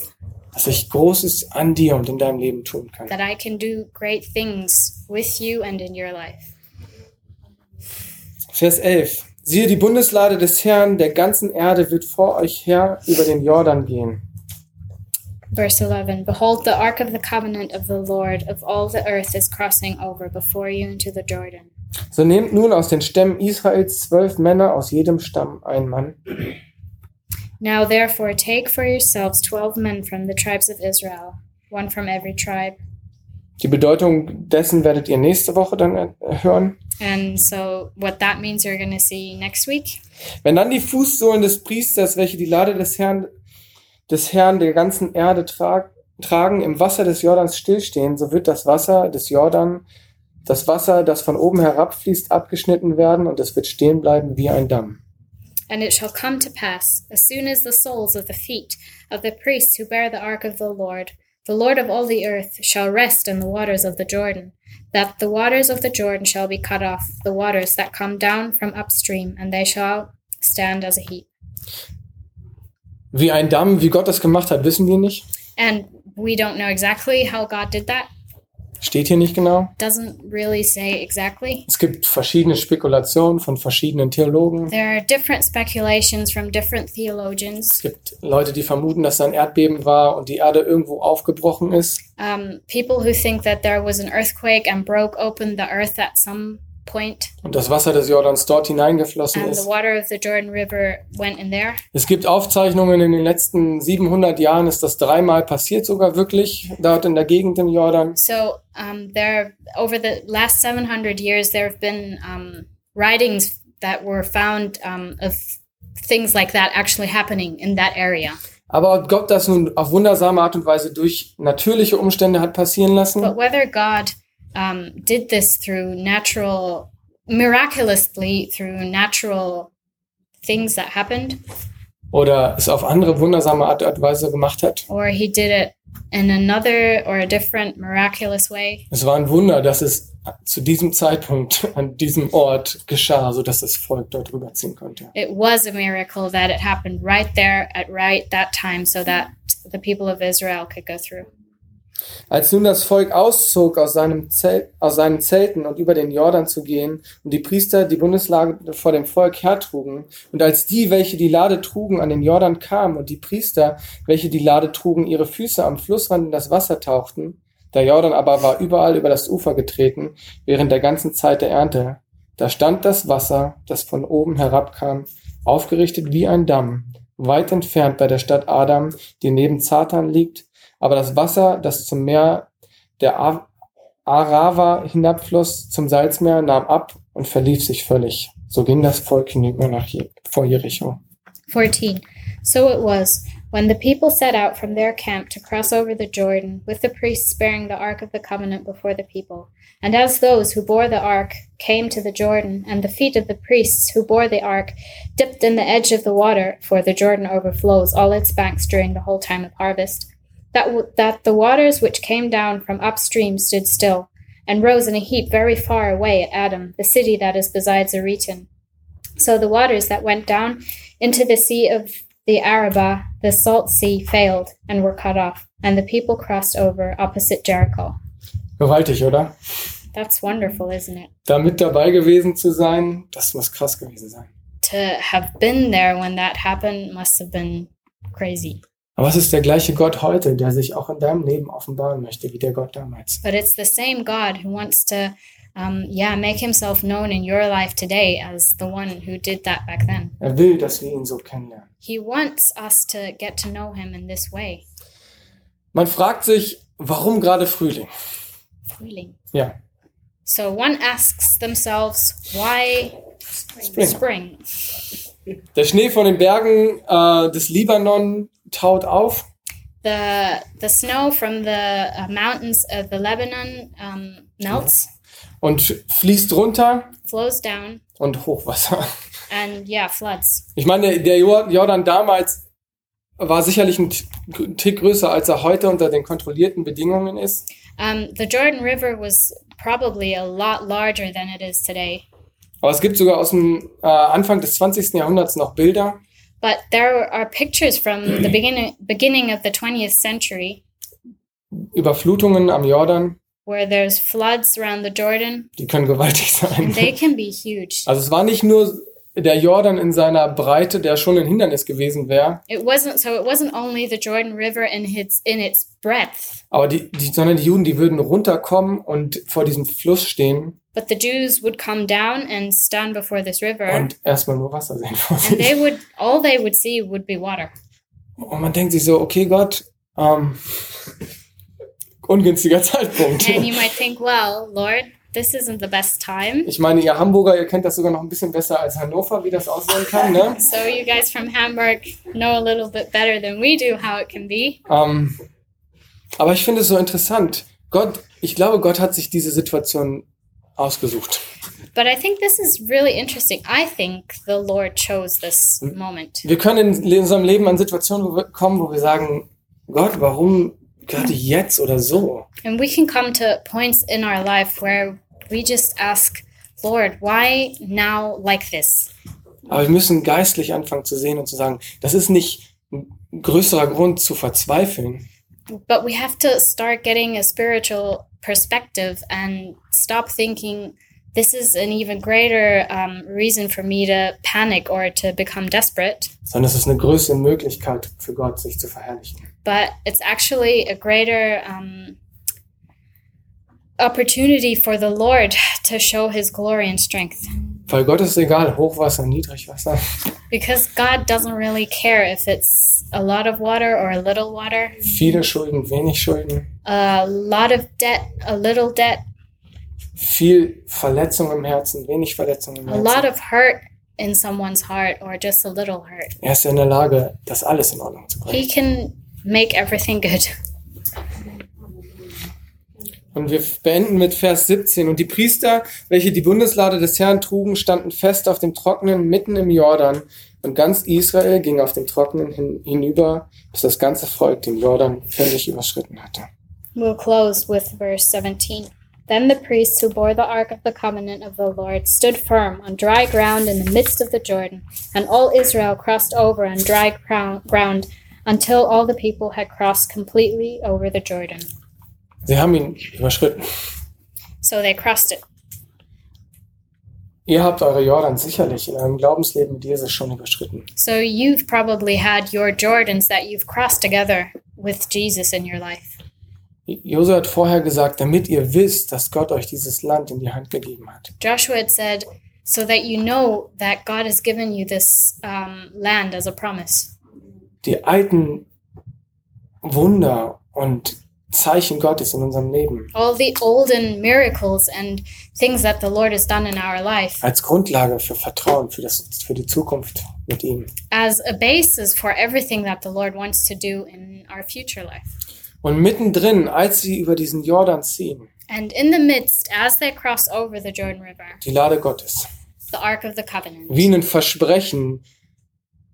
dass ich Großes an dir und in deinem Leben tun kann. that I can do great things with you and in your life. Vers 11. Siehe, die Bundeslade des Herrn der ganzen Erde wird vor euch her über den Jordan gehen. Verse 11 Behold, the ark of the covenant of the Lord of all the earth is crossing over before you into the Jordan. So nehmt nun aus den Stämmen Israels zwölf Männer, aus jedem Stamm ein Mann. Now therefore take for yourselves twelve men from the tribes of Israel, one from every tribe. Die Bedeutung dessen werdet ihr nächste Woche dann äh, hören. And so what that means you're going to see next week. Wenn dann die Fußsohlen des Priesters, welche die Lade des Herrn, des Herrn der ganzen Erde trag, tragen, im Wasser des Jordans stillstehen, so wird das Wasser des Jordan, das Wasser, das von oben herabfließt, abgeschnitten werden und es wird stehen bleiben wie ein Damm. And it shall come to pass, as soon as the soles of the feet of the priests who bear the ark of the Lord, the Lord of all the earth, shall rest in the waters of the Jordan, that the waters of the Jordan shall be cut off, the waters that come down from upstream, and they shall stand as a heap. Wie ein Damm, wie Gott das gemacht hat, wissen wir nicht. And we don't know exactly how God did that. Steht hier nicht genau. Doesn't really say exactly. Es gibt verschiedene Spekulationen von verschiedenen Theologen. There are different speculations from different Es theologians. gibt Leute, die vermuten, dass da ein Erdbeben war und die Erde irgendwo aufgebrochen ist. Um, people who think that there was an earthquake and broke open the earth at some point, und das Wasser des Jordans dort hineingeflossen and the ist. water of the Jordan River went in there. Es gibt Aufzeichnungen in den letzten 700 Jahren, ist das dreimal passiert sogar wirklich, dort in der Gegend im Jordan. So um, there, over the last 700 years, there have been um, writings that were found um, of things like that actually happening in that area. Aber ob Gott das nun auf wundersame Art und Weise durch natürliche Umstände hat passieren lassen, But whether God um, did this through natural, miraculously through natural things that happened, oder es auf andere wundersame Art und Weise gemacht hat, or he did it in another or a different miraculous way, es war ein Wunder, dass es zu diesem Zeitpunkt an diesem Ort geschah, sodass das Volk dort rüberziehen konnte. it was a miracle that it happened right there at right that time so that the people of Israel could go through. Als nun das Volk auszog aus, seinem Zelt, aus seinen Zelten und über den Jordan zu gehen und die Priester die Bundeslade vor dem Volk hertrugen und als die, welche die Lade trugen, an den Jordan kamen und die Priester, welche die Lade trugen, ihre Füße am Flussrand in das Wasser tauchten, der Jordan aber war überall über das Ufer getreten während der ganzen Zeit der Ernte, da stand das Wasser, das von oben herabkam, aufgerichtet wie ein Damm, weit entfernt bei der Stadt Adam, die neben Zatan liegt, aber das Wasser, das zum Meer der A- Arava hinabfloss, zum Salzmeer, nahm ab und verlief sich völlig. So ging das Volk hinüber nach Je vor Jericho. 14. So it was, when the people set out from their camp to cross over the Jordan, with the priests bearing the ark of the covenant before the people. And as those who bore the ark came to the Jordan, and the feet of the priests who bore the ark dipped in the edge of the water, for the Jordan overflows all its banks during the whole time of harvest, that, w- that the waters which came down from upstream stood still, and rose in a heap very far away at Adam, the city that is beside Zeriton. So the waters that went down into the sea of the Arabah, the salt sea, failed and were cut off, and the people crossed over opposite Jericho. Gewaltig, oder? That's wonderful, isn't it? Da mit dabei gewesen zu sein, das muss krass gewesen sein. To have been there when that happened must have been crazy. Aber es ist der gleiche Gott heute, der sich auch in deinem Leben offenbaren möchte, wie der Gott damals. But it's the same God who wants to, um, yeah, make himself known in your life today as the one who did that back then. Er will, dass wir ihn so kennenlernen. He wants us to get to know him in this way. Man fragt sich, warum gerade Frühling? Frühling. Ja, So one asks themselves, why Spring. spring? der Schnee von den Bergen äh, des Libanon taut auf the the snow from the uh, mountains of the Lebanon um, melts, und fließt runter flows down, und Hochwasser. and yeah, floods. Ich meine, der Jor- Jordan damals war sicherlich ein Tick größer, als er heute unter den kontrollierten Bedingungen ist. Um, the Jordan River was probably a lot larger than it is today, Aber es gibt sogar aus dem äh, Anfang des 20. Jahrhunderts noch Bilder, but there are pictures from the beginning beginning of the 20th century Überflutungen am Jordan, where there's floods around the Jordan, die können gewaltig [LAUGHS] sein. and they can be huge. Also es war nicht nur der Jordan in seiner Breite, der schon ein Hindernis gewesen wäre, It wasn't so. It wasn't only the Jordan River in its in its breadth, aber die, die, sondern die Juden, die würden runterkommen und vor diesem Fluss stehen But the Jews would come down and stand before this river, und erstmal nur Wasser sehen vor and they sich. would all they would see would be water. Und man denkt sich so, okay Gott, ähm, ungünstiger Zeitpunkt. And you might think, well, Lord, this isn't the best time. Ich meine, ihr Hamburger, ihr kennt das sogar noch ein bisschen besser als Hannover, wie das aussehen kann, ne? [LAUGHS] So you guys from Hamburg know a little bit better than we do how it can be. Ähm, aber ich finde es so interessant. Gott, ich glaube, Gott hat sich diese Situation ausgesucht. But I think this is really interesting. I think the Lord chose this moment. Wir können in unserem Leben an Situationen kommen, wo wir sagen, Gott, warum gerade jetzt oder so? And we can come to points in our life where we just ask, Lord, why now like this? Aber wir müssen geistlich anfangen zu sehen und zu sagen, das ist nicht ein größerer Grund zu verzweifeln, But we have to start getting a spiritual perspective and stop thinking this is an even greater um, reason for me to panic or to become desperate. sondern es ist eine größere Möglichkeit für Gott, sich zu verherrlichen. But it's actually a greater um, opportunity for the Lord to show his glory and strength. Weil Gott ist egal, Hochwasser, Niedrigwasser. Because God doesn't really care if it's a lot of water or a little water, Viele Schulden, wenig Schulden, a lot of debt, a little debt, viel Verletzung im Herzen, wenig Verletzung im a lot Herzen. of hurt in someone's heart or just a little hurt. Er ist in der Lage, das alles in Ordnung zu bringen. He can make everything good. [LAUGHS] Und wir beenden mit Vers 17. Und die Priester, welche die Bundeslade des Herrn trugen, standen fest auf dem Trockenen mitten im Jordan. Und ganz Israel ging auf dem Trockenen hin, hinüber, bis das ganze Volk den Jordan völlig überschritten hatte. We'll close with verse 17. Then the priests who bore the ark of the covenant of the Lord stood firm on dry ground in the midst of the Jordan, and all Israel crossed over on dry ground until all the people had crossed completely over the Jordan. Sie haben ihn überschritten. So they crossed it. Ihr habt eure Jordan sicherlich in eurem Glaubensleben mit Jesus schon überschritten. So you've probably had your Jordans that you've crossed together with Jesus in your life. Josua hat vorher gesagt, damit ihr wisst, dass Gott euch dieses Land in die Hand gegeben hat. Joshua had said, so that you know that God has given you this um, land as a promise. Die alten Wunder und Zeichen Gottes in unserem Leben all the olden miracles and things that the Lord has done in our life als Grundlage für Vertrauen, für, das, für die Zukunft mit ihm. as a basis for everything that the Lord wants to do in our future life. Und mittendrin, als sie über diesen Jordan ziehen, And in the midst, as they cross over the Jordan River, die Lade Gottes, the Ark of the Covenant, wie ein Versprechen,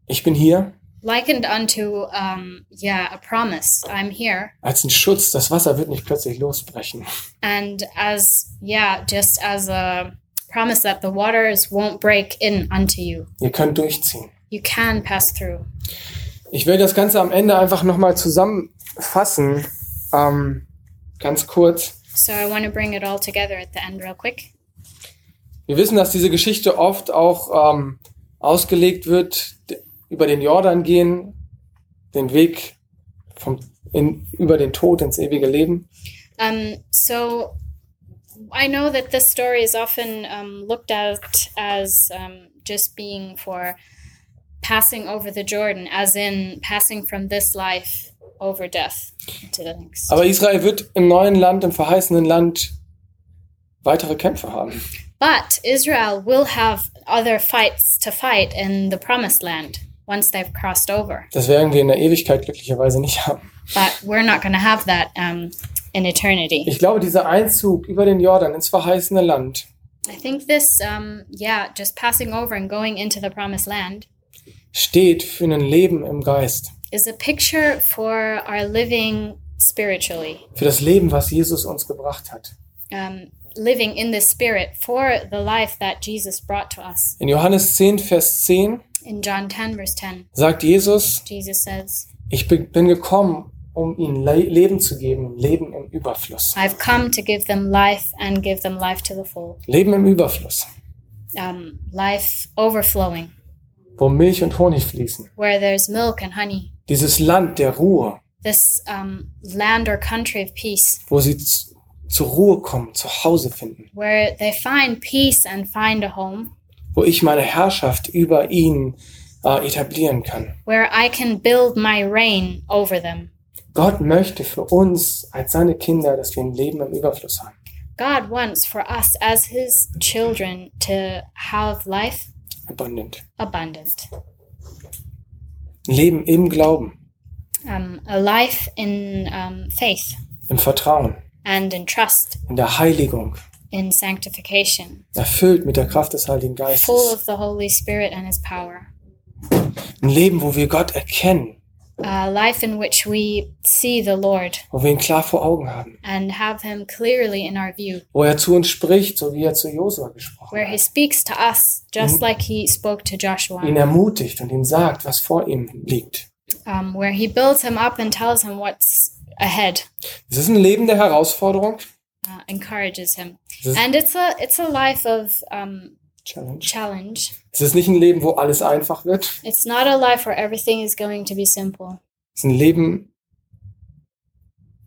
ich bin hier, likened unto, um, yeah, a promise. I'm here. als ein Schutz, das Wasser wird nicht plötzlich losbrechen. And as, yeah, just as a promise that the waters won't break in unto you. Ihr könnt durchziehen. You can pass through. Ich will das Ganze am Ende einfach nochmal zusammenfassen, ähm, ganz kurz. So I want to bring it all together at the end, real quick. Wir wissen, dass diese Geschichte oft auch ähm, ausgelegt wird, über den Jordan gehen, den Weg vom, in, über den Tod ins ewige Leben. Um, so I know that this story is often um, looked at as um, just being for passing over the Jordan, as in passing from this life over death to the next. Aber Israel wird im neuen Land, im verheißenen Land weitere Kämpfe haben. But Israel will have other fights to fight in the promised land once they've crossed over. Das werden wir in der Ewigkeit glücklicherweise nicht haben. But we're not going to have that um, in eternity. Ich glaube, dieser Einzug über den Jordan ins verheißene Land I think this, um, yeah, just passing over and going into the promised land steht für ein Leben im Geist. is a picture for our living spiritually, Für das Leben, was Jesus uns gebracht hat. um, living in the spirit for the life that Jesus brought to us. In Johannes 10, Vers 10 In John 10, verse 10, sagt Jesus, Jesus says, ich bin gekommen, um ihnen Le Leben zu geben, Leben im Überfluss. I've come to give them life and give them life to the full, Leben im Überfluss, um, life overflowing, wo Milch und Honig fließen. where there's milk and honey. Dieses Land der Ruhe, This um, land or country of peace, wo sie zur Ruhe kommen, zu Hause finden, where they find peace and find a home, wo ich meine Herrschaft über ihn äh, etablieren kann. where I can build my reign over them. Gott möchte für uns als seine Kinder, dass wir ein Leben im Überfluss haben. God wants for us as his children to have life Abundant. abundant, Ein Leben im Glauben, um, a life in um, faith im Vertrauen, and in trust, in der Heiligung, in sanctification, erfüllt mit der Kraft des Heiligen full Geistes. of the Holy Spirit and his power. Ein Leben, wo wir Gott erkennen, A life in which we see the Lord wo wir ihn klar vor Augen haben, and have him clearly in our view, wo er zu uns spricht, so wie er zu Josua gesprochen where he hat. speaks to us just like he spoke to Joshua, Ihn ermutigt und ihm sagt, was vor ihm liegt. um, where he builds him up and tells him what's ahead, Es ist ein Leben der Herausforderung. Uh, encourages him, and it's a it's a life of um, Challenge. challenge. Es ist nicht ein Leben, wo alles einfach wird. It's not a life where everything is going to be simple. Es ist ein Leben,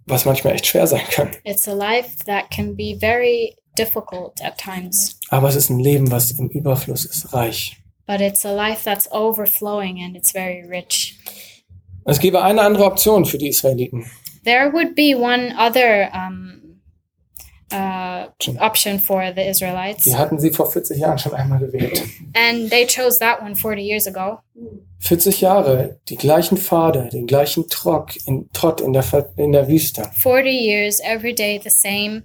was manchmal echt schwer sein kann. It's a life that can be very difficult at times, Aber es ist ein Leben, was im Überfluss ist, reich. but it's a life that's overflowing and it's very rich. Es gäbe eine andere Option für die Israeliten. There would be one other um, uh, option for the Israelites, Die hatten sie vor 40 Jahren schon einmal gewählt. and they chose that one 40 years ago. 40 Jahre, die gleichen Pfade, den gleichen Trock in, Trott in der, in der Wüste. 40 years, every day the same.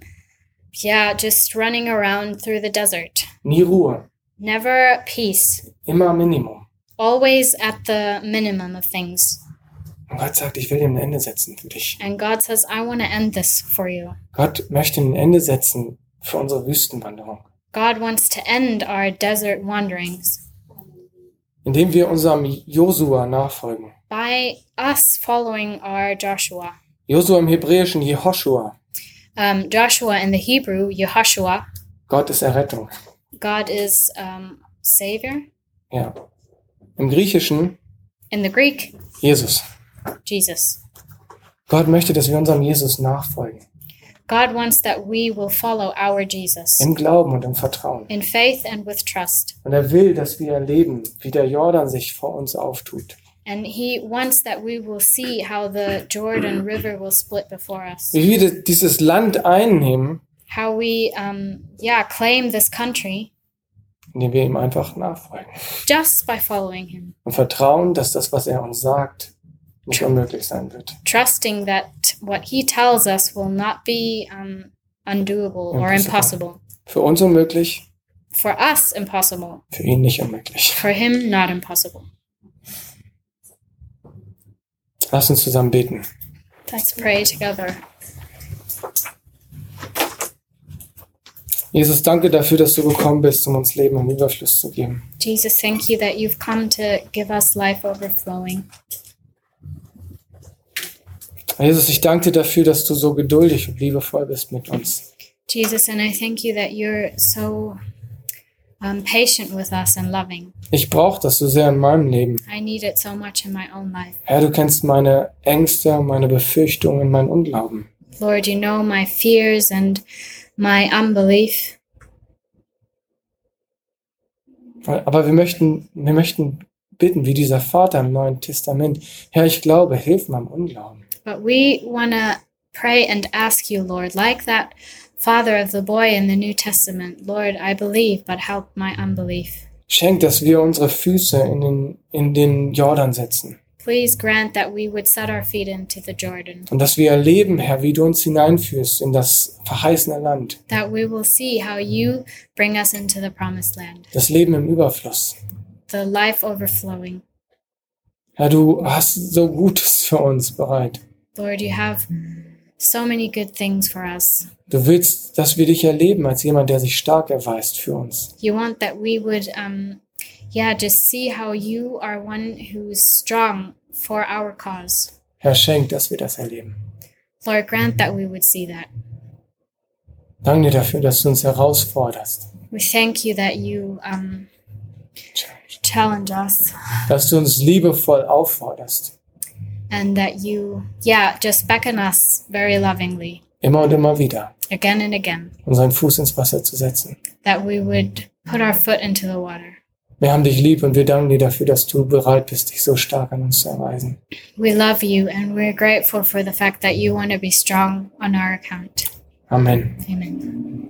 Yeah, just running around through the desert. Nie Ruhe, Never peace. immer Minimum. Always at the minimum of things. Und Gott sagt, ich will dir ein Ende setzen für dich. And God says, I want to end this for you. Gott möchte ein Ende setzen für unsere Wüstenwanderung, God wants to end our desert wanderings indem wir unserem Josua nachfolgen. by us following our Joshua. Josua im Hebräischen Jehoshua. Um, Joshua in the Hebrew, Yehoshua, Gott ist Errettung. God is um, Savior. Ja. Im Griechischen In the Greek, Jesus. Jesus. Gott möchte, dass wir unserem Jesus nachfolgen. God wants that we will follow our Jesus Im Glauben und im Vertrauen. in faith and with trust. Und er will, dass wir erleben, wie der Jordan sich vor uns auftut. And He wants that we will see how the Jordan [CLEARS THROAT] River will split before us. Wie wir dieses Land einnehmen, How we, um, yeah, claim this country indem wir ihm einfach nachfolgen. just by following Him. Und vertrauen, dass das, was er uns sagt, nicht unmöglich sein wird. trusting that what he tells us will not be um, undoable or Impossible. impossible. Für uns unmöglich, For us, impossible. für ihn nicht unmöglich. For him, not impossible. Lass uns zusammen beten. Let's pray together. Jesus, danke dafür, dass du gekommen bist, um uns Leben im Überfluss zu geben. Jesus, thank you that you've come to give us life overflowing. Jesus, ich danke dir dafür, dass du so geduldig und liebevoll bist mit uns. Jesus, and I thank you that you're so um, patient with us and loving. Ich brauche das so sehr in meinem Leben. I need it so much in my own life. Herr, du kennst meine Ängste, meine Befürchtungen, meinen Unglauben. Lord, you know my fears and my unbelief. Aber wir möchten, wir möchten bitten, wie dieser Vater im Neuen Testament. Herr, ich glaube, hilf meinem Unglauben. But we want to pray and ask you, Lord, like that father of the boy in the New Testament, Lord, I believe, but help my unbelief. Schenk, dass wir unsere Füße in den, in den Jordan setzen. Please grant that we would set our feet into the Jordan, Und dass wir erleben, Herr, wie du uns hineinführst in das verheißene Land. that we will see how you bring us into the promised land, Das Leben im Überfluss. the life overflowing. Herr, du hast so Gutes für uns bereit. Lord, you have so many good things for us. Du willst, dass wir dich erleben als jemand, der sich stark erweist für uns. You want that we would, um, yeah, just see how you are one who's strong for our cause. Herr, schenk, dass wir das erleben. Lord, grant that we would see that. Danke dir dafür, dass du uns herausforderst. We thank you that you um, challenge us Dass du uns liebevoll aufforderst. And that you, yeah, just beckon us very lovingly. immer und immer wieder, again and again, unseren Fuß ins Wasser zu setzen. that we would put our foot into the water. Wir haben dich lieb und wir danken dir dafür, dass du bereit bist, dich so stark an uns zu erweisen. We love you and we're grateful for the fact that you want to be strong on our account. Amen. Amen.